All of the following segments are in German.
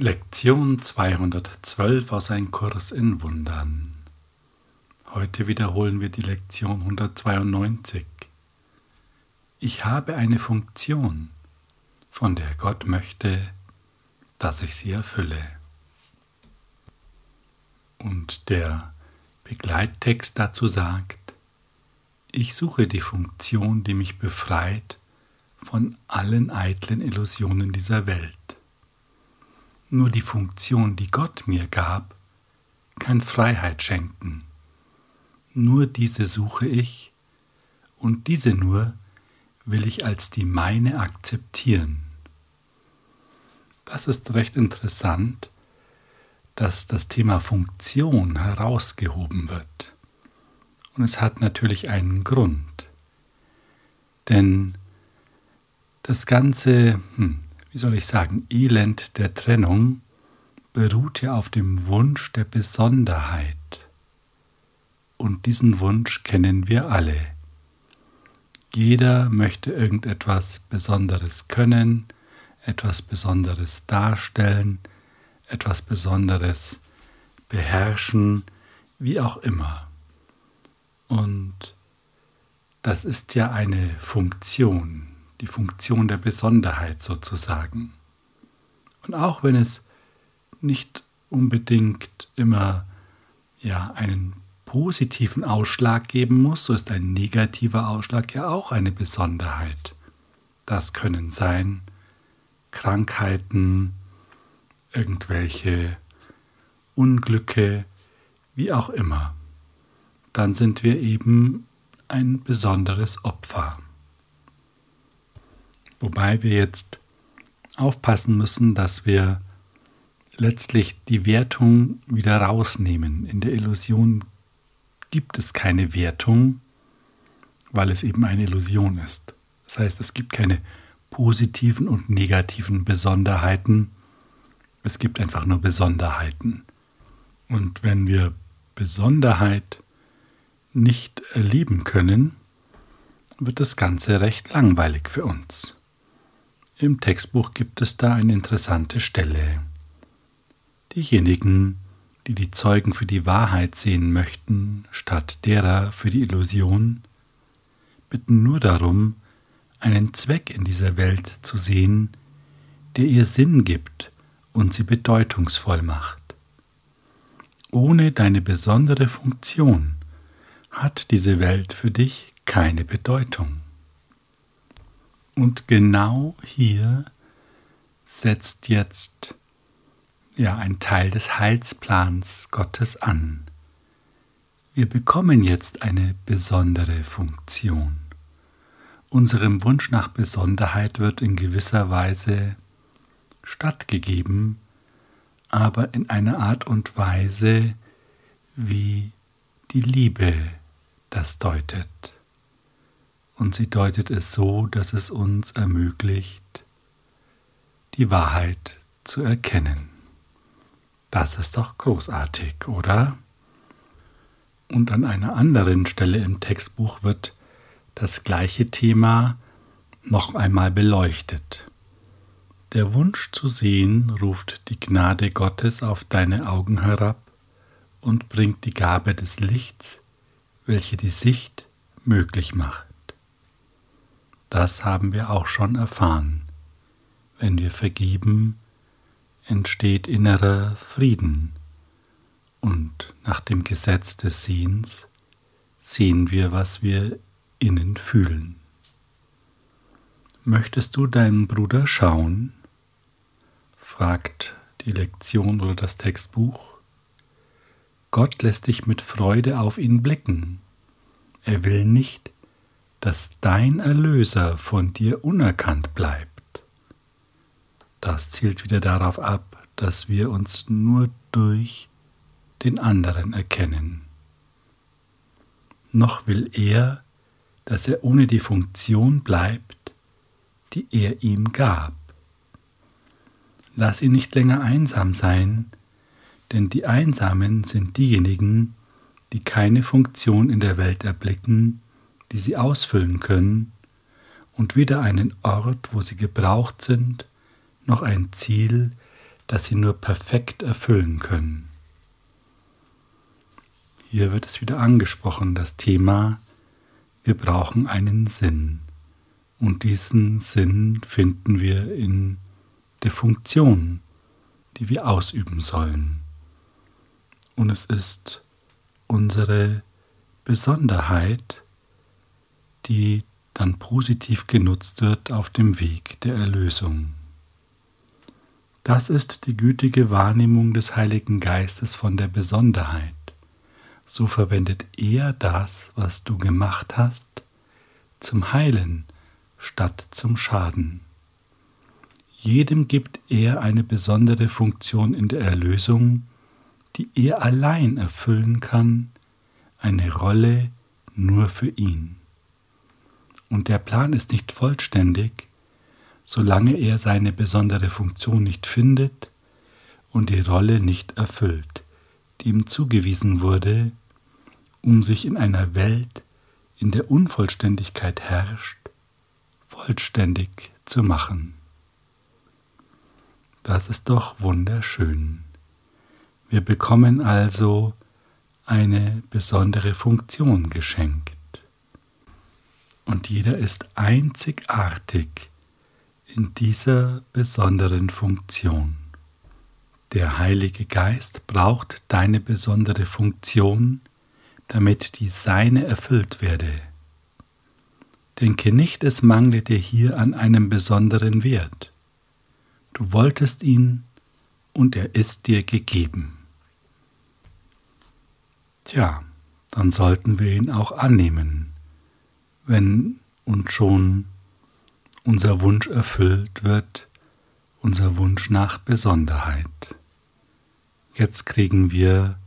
Lektion 212 aus Ein Kurs in Wundern. Heute wiederholen wir die Lektion 192. Ich habe eine Funktion, von der Gott möchte, dass ich sie erfülle. Und der Begleittext dazu sagt, ich suche die Funktion, die mich befreit von allen eitlen Illusionen dieser Welt. Nur die Funktion, die Gott mir gab, kann Freiheit schenken. Nur diese suche ich und diese nur will ich als die meine akzeptieren. Das ist recht interessant, dass das Thema Funktion herausgehoben wird. Und es hat natürlich einen Grund. Denn das ganze, hm, wie soll ich sagen, Elend der Trennung beruht ja auf dem Wunsch der Besonderheit. Und diesen Wunsch kennen wir alle. Jeder möchte irgendetwas Besonderes können, etwas Besonderes darstellen, etwas Besonderes beherrschen, wie auch immer. Und das ist ja eine Funktion, die Funktion der Besonderheit sozusagen. Und auch wenn es nicht unbedingt immer ja einen positiven Ausschlag geben muss, so ist ein negativer Ausschlag ja auch eine Besonderheit. Das können sein Krankheiten, irgendwelche Unglücke, wie auch immer. Dann sind wir eben ein besonderes Opfer. Wobei wir jetzt aufpassen müssen, dass wir letztlich die Wertung wieder rausnehmen. In der Illusion gibt es keine Wertung, weil es eben eine Illusion ist. Das heißt, es gibt keine positiven und negativen Besonderheiten. Es gibt einfach nur Besonderheiten. Und wenn wir Besonderheit nicht erleben können, wird das Ganze recht langweilig für uns. Im Textbuch gibt es da eine interessante Stelle. Diejenigen, die die Zeugen für die Wahrheit sehen möchten, statt derer für die Illusion, bitten nur darum, einen Zweck in dieser Welt zu sehen, der ihr Sinn gibt und sie bedeutungsvoll macht. Ohne deine besondere Funktion hat diese Welt für dich keine Bedeutung. Und genau hier setzt jetzt ja ein Teil des Heilsplans Gottes an. Wir bekommen jetzt eine besondere Funktion. Unserem Wunsch nach Besonderheit wird in gewisser Weise stattgegeben, aber in einer Art und Weise, wie die Liebe das deutet und sie deutet es so, dass es uns ermöglicht, die Wahrheit zu erkennen. Das ist doch großartig, oder? Und an einer anderen Stelle im Textbuch wird das gleiche Thema noch einmal beleuchtet. Der Wunsch zu sehen ruft die Gnade Gottes auf deine Augen herab und bringt die Gabe des Lichts, welche die Sicht möglich macht. Das haben wir auch schon erfahren. Wenn wir vergeben, entsteht innerer Frieden und nach dem Gesetz des Sehens sehen wir, was wir innen fühlen. Möchtest du deinen Bruder schauen? fragt die Lektion oder das Textbuch. Gott lässt dich mit Freude auf ihn blicken. Er will nicht, dass dein Erlöser von dir unerkannt bleibt. Das zielt wieder darauf ab, dass wir uns nur durch den anderen erkennen. Noch will er, dass er ohne die Funktion bleibt, die er ihm gab. Lass ihn nicht länger einsam sein, denn die Einsamen sind diejenigen, die keine Funktion in der Welt erblicken, die sie ausfüllen können, und weder einen Ort, wo sie gebraucht sind, noch ein Ziel, das sie nur perfekt erfüllen können. Hier wird es wieder angesprochen, das Thema, wir brauchen einen Sinn. Und diesen Sinn finden wir in der Funktion, die wir ausüben sollen. Und es ist unsere Besonderheit, die dann positiv genutzt wird auf dem Weg der Erlösung. Das ist die gütige Wahrnehmung des Heiligen Geistes von der Besonderheit. So verwendet er das, was du gemacht hast, zum Heilen statt zum Schaden. Jedem gibt er eine besondere Funktion in der Erlösung, die er allein erfüllen kann, eine Rolle nur für ihn. Und der Plan ist nicht vollständig, solange er seine besondere Funktion nicht findet und die Rolle nicht erfüllt, die ihm zugewiesen wurde, um sich in einer Welt, in der Unvollständigkeit herrscht, vollständig zu machen. Das ist doch wunderschön. Wir bekommen also eine besondere Funktion geschenkt. Und jeder ist einzigartig in dieser besonderen Funktion. Der Heilige Geist braucht deine besondere Funktion, damit die Seine erfüllt werde. Denke nicht, es mangle dir hier an einem besonderen Wert. Du wolltest ihn und er ist dir gegeben. Tja, dann sollten wir ihn auch annehmen, wenn uns schon unser Wunsch erfüllt wird, unser Wunsch nach Besonderheit. Jetzt kriegen wir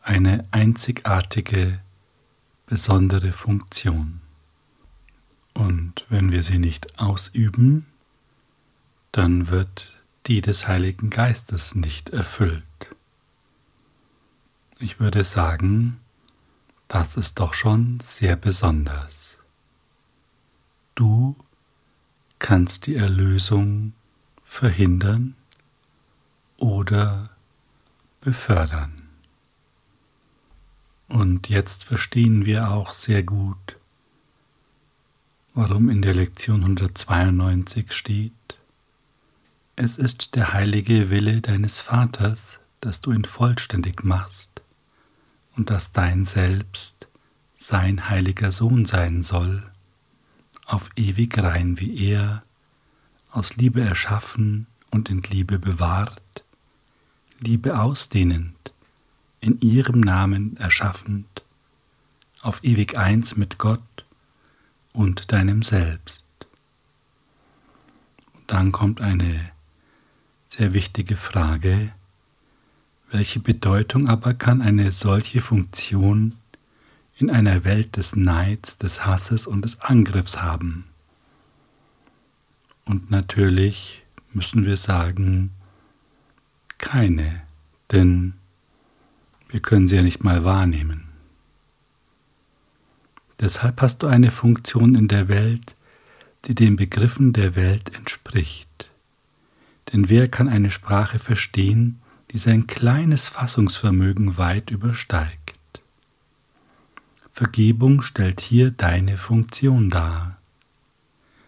eine einzigartige, besondere Funktion. Und wenn wir sie nicht ausüben, dann wird die des Heiligen Geistes nicht erfüllt. Ich würde sagen, das ist doch schon sehr besonders. Du kannst die Erlösung verhindern oder befördern. Und jetzt verstehen wir auch sehr gut, warum in der Lektion 192 steht, es ist der heilige Wille deines Vaters, dass du ihn vollständig machst und dass dein Selbst sein heiliger Sohn sein soll, auf ewig rein wie er, aus Liebe erschaffen und in Liebe bewahrt, Liebe ausdehnend, in ihrem Namen erschaffend, auf ewig eins mit Gott und deinem Selbst. Und dann kommt eine sehr wichtige Frage, welche Bedeutung aber kann eine solche Funktion in einer Welt des Neids, des Hasses und des Angriffs haben? Und natürlich müssen wir sagen, keine, denn wir können sie ja nicht mal wahrnehmen. Deshalb hast du eine Funktion in der Welt, die den Begriffen der Welt entspricht. Denn wer kann eine Sprache verstehen, die sein kleines Fassungsvermögen weit übersteigt. Vergebung stellt hier deine Funktion dar.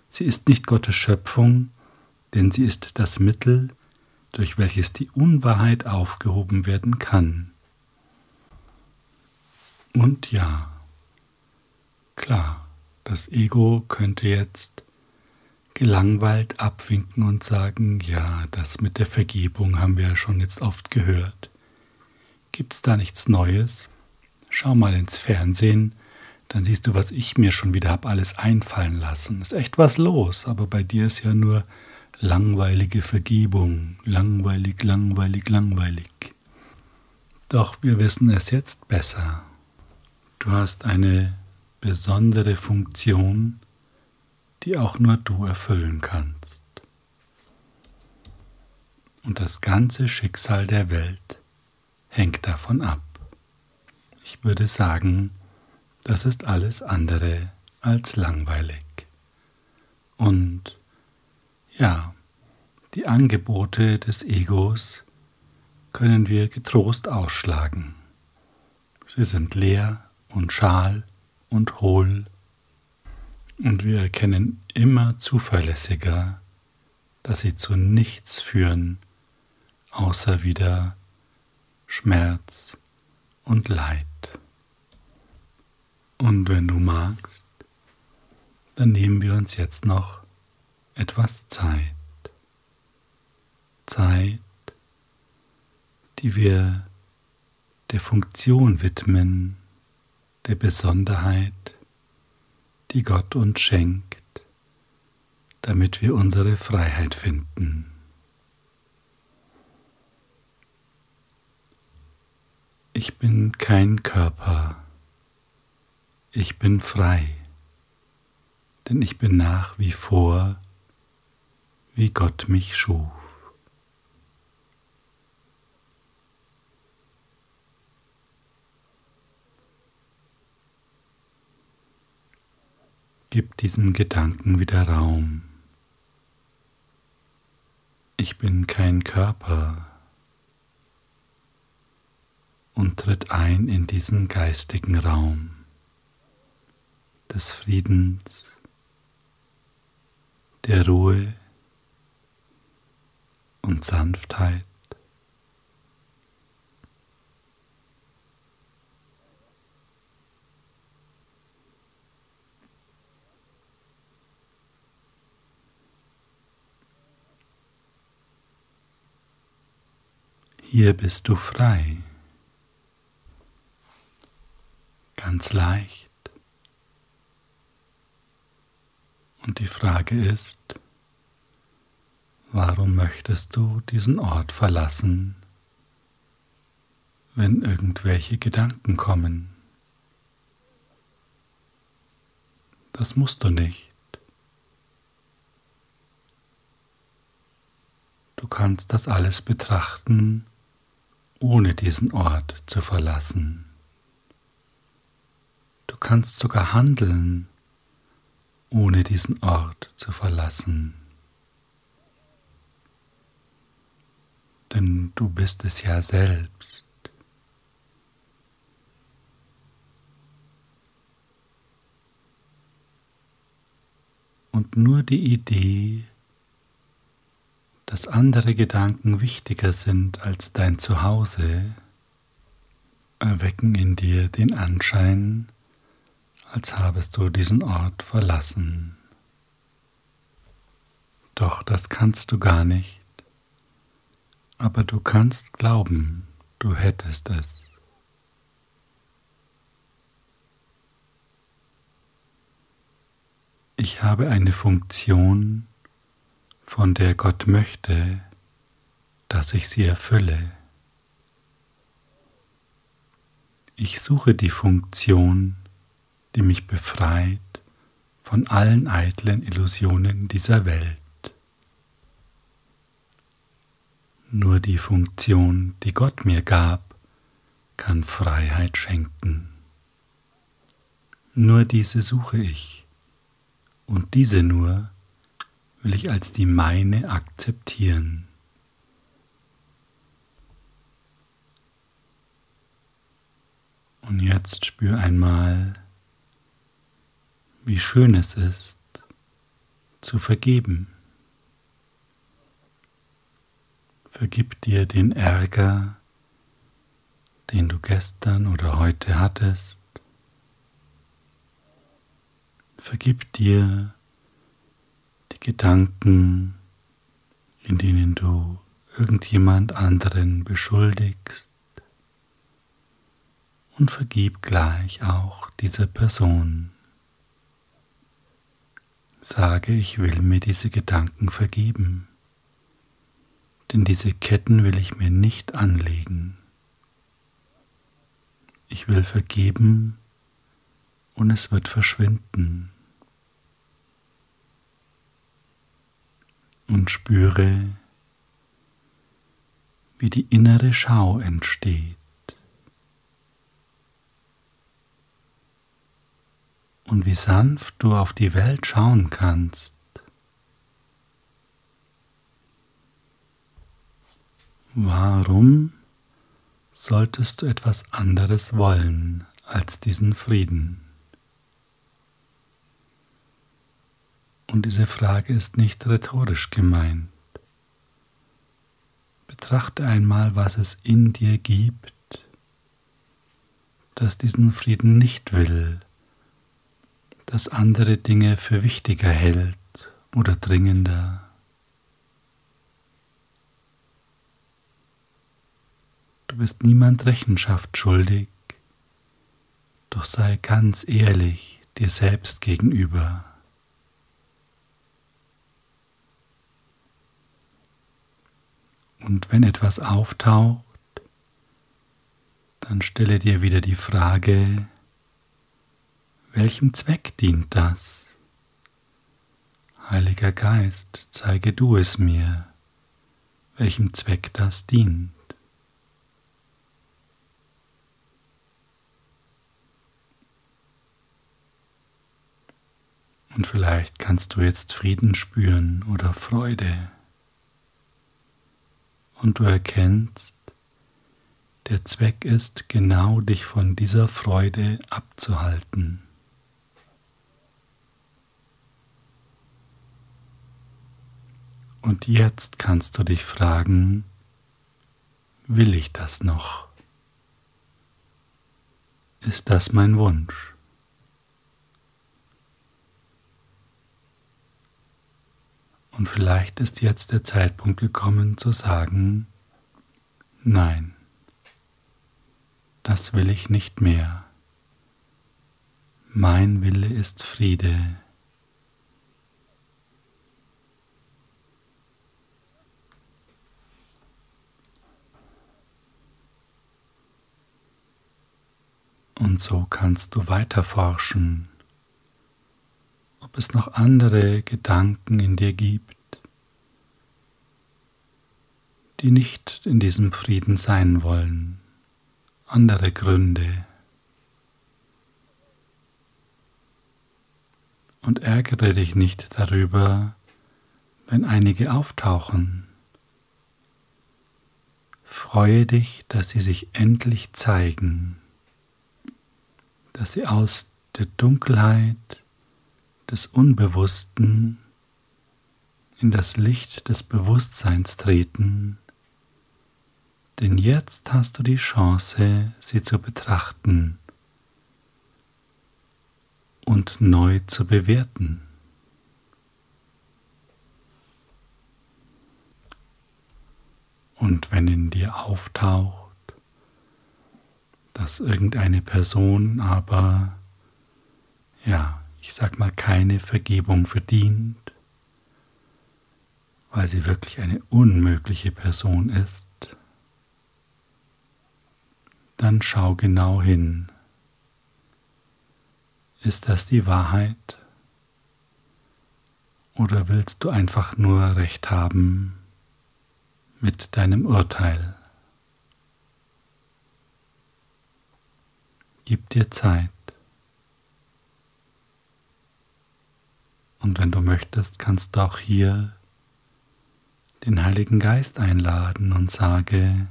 Sie ist nicht Gottes Schöpfung, denn sie ist das Mittel, durch welches die Unwahrheit aufgehoben werden kann. Und ja, klar, das Ego könnte jetzt gelangweilt abwinken und sagen, ja, das mit der Vergebung haben wir ja schon jetzt oft gehört. Gibt's da nichts Neues? Schau mal ins Fernsehen, dann siehst du, was ich mir schon wieder habe alles einfallen lassen. Ist echt was los, aber bei dir ist ja nur langweilige Vergebung, langweilig, langweilig, langweilig. Doch wir wissen es jetzt besser. Du hast eine besondere Funktion, die auch nur du erfüllen kannst. Und das ganze Schicksal der Welt hängt davon ab. Ich würde sagen, das ist alles andere als langweilig. Und ja, Die Angebote des Egos können wir getrost ausschlagen. Sie sind leer und schal und hohl und wir erkennen immer zuverlässiger, dass sie zu nichts führen, außer wieder Schmerz und Leid. Und wenn du magst, dann nehmen wir uns jetzt noch etwas Zeit. Zeit, die wir der Funktion widmen, der Besonderheit, die Gott uns schenkt, damit wir unsere Freiheit finden. Ich bin kein Körper, ich bin frei, denn ich bin nach wie vor, wie Gott mich schuf. Gib diesem Gedanken wieder Raum. Ich bin kein Körper und tritt ein in diesen geistigen Raum des Friedens, der Ruhe und Sanftheit. Hier bist du frei, ganz leicht. Und die Frage ist, warum möchtest du diesen Ort verlassen, wenn irgendwelche Gedanken kommen? Das musst du nicht. Du kannst das alles betrachten ohne diesen Ort zu verlassen. Du kannst sogar handeln, ohne diesen Ort zu verlassen. Denn du bist es ja selbst. Und nur die Idee, dass andere Gedanken wichtiger sind als dein Zuhause, erwecken in dir den Anschein, als habest du diesen Ort verlassen. Doch das kannst du gar nicht, aber du kannst glauben, du hättest es. Ich habe eine Funktion, von der Gott möchte, dass ich sie erfülle. Ich suche die Funktion, die mich befreit von allen eitlen Illusionen dieser Welt. Nur die Funktion, die Gott mir gab, kann Freiheit schenken. Nur diese suche ich und diese nur will ich als die meine akzeptieren. Und jetzt spür einmal, wie schön es ist, zu vergeben. Vergib dir den Ärger, den du gestern oder heute hattest. Vergib dir Gedanken, in denen du irgendjemand anderen beschuldigst und vergib gleich auch dieser Person. Sage, ich will mir diese Gedanken vergeben, denn diese Ketten will ich mir nicht anlegen. Ich will vergeben und es wird verschwinden. und spüre, wie die innere Schau entsteht. Und wie sanft du auf die Welt schauen kannst. Warum solltest du etwas anderes wollen als diesen Frieden? Und diese Frage ist nicht rhetorisch gemeint. Betrachte einmal, was es in dir gibt, das diesen Frieden nicht will, das andere Dinge für wichtiger hält oder dringender. Du bist niemand Rechenschaft schuldig, doch sei ganz ehrlich dir selbst gegenüber. Und wenn etwas auftaucht, dann stelle dir wieder die Frage, welchem Zweck dient das? Heiliger Geist, zeige du es mir, welchem Zweck das dient. Und vielleicht kannst du jetzt Frieden spüren oder Freude. Und du erkennst, der Zweck ist genau dich von dieser Freude abzuhalten. Und jetzt kannst du dich fragen, will ich das noch? Ist das mein Wunsch? Und vielleicht ist jetzt der Zeitpunkt gekommen zu sagen, nein, das will ich nicht mehr. Mein Wille ist Friede. Und so kannst du weiter forschen ob es noch andere Gedanken in dir gibt, die nicht in diesem Frieden sein wollen, andere Gründe. Und ärgere dich nicht darüber, wenn einige auftauchen. Freue dich, dass sie sich endlich zeigen, dass sie aus der Dunkelheit des Unbewussten in das Licht des Bewusstseins treten, denn jetzt hast du die Chance, sie zu betrachten und neu zu bewerten. Und wenn in dir auftaucht, dass irgendeine Person aber ja ich sag mal, keine Vergebung verdient, weil sie wirklich eine unmögliche Person ist, dann schau genau hin. Ist das die Wahrheit? Oder willst du einfach nur recht haben mit deinem Urteil? Gib dir Zeit. Und wenn du möchtest, kannst du auch hier den Heiligen Geist einladen und sage,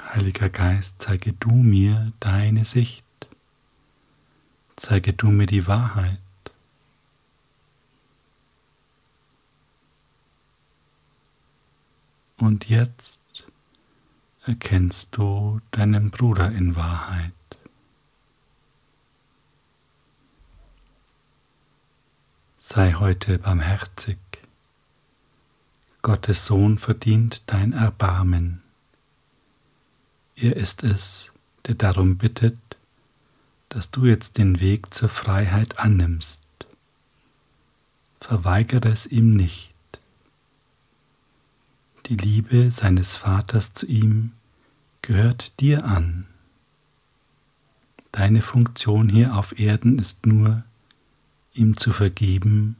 Heiliger Geist, zeige du mir deine Sicht, zeige du mir die Wahrheit. Und jetzt erkennst du deinen Bruder in Wahrheit. sei heute barmherzig. Gottes Sohn verdient dein Erbarmen. Er ist es, der darum bittet, dass du jetzt den Weg zur Freiheit annimmst. Verweigere es ihm nicht. Die Liebe seines Vaters zu ihm gehört dir an. Deine Funktion hier auf Erden ist nur, ihm zu vergeben,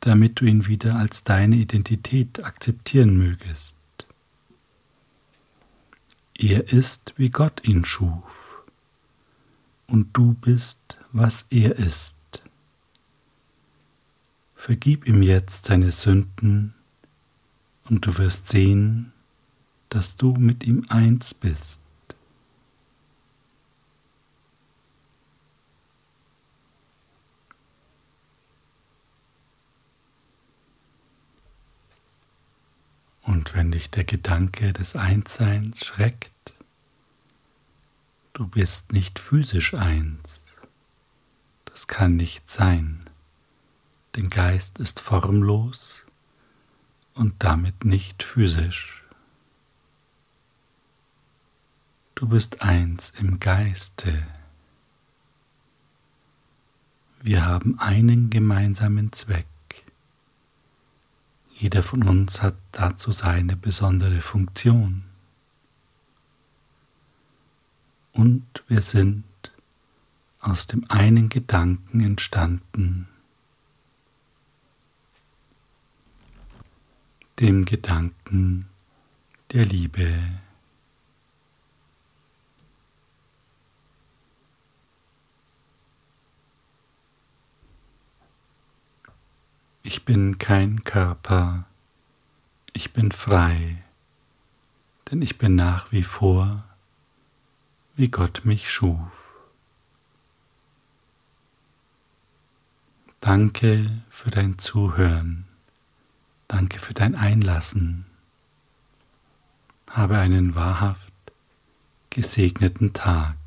damit du ihn wieder als deine Identität akzeptieren mögest. Er ist, wie Gott ihn schuf, und du bist, was er ist. Vergib ihm jetzt seine Sünden Und du wirst sehen, dass du mit ihm eins bist. Und wenn dich der Gedanke des Einsseins schreckt, du bist nicht physisch eins. Das kann nicht sein. Denn Geist ist formlos und damit nicht physisch. Du bist eins im Geiste. Wir haben einen gemeinsamen Zweck. Jeder von uns hat dazu seine besondere Funktion. Und wir sind aus dem einen Gedanken entstanden, dem Gedanken der Liebe. Ich bin kein Körper, ich bin frei, denn ich bin nach wie vor, wie Gott mich schuf. Danke für dein Zuhören, danke für dein Einlassen. Habe einen wahrhaft gesegneten Tag.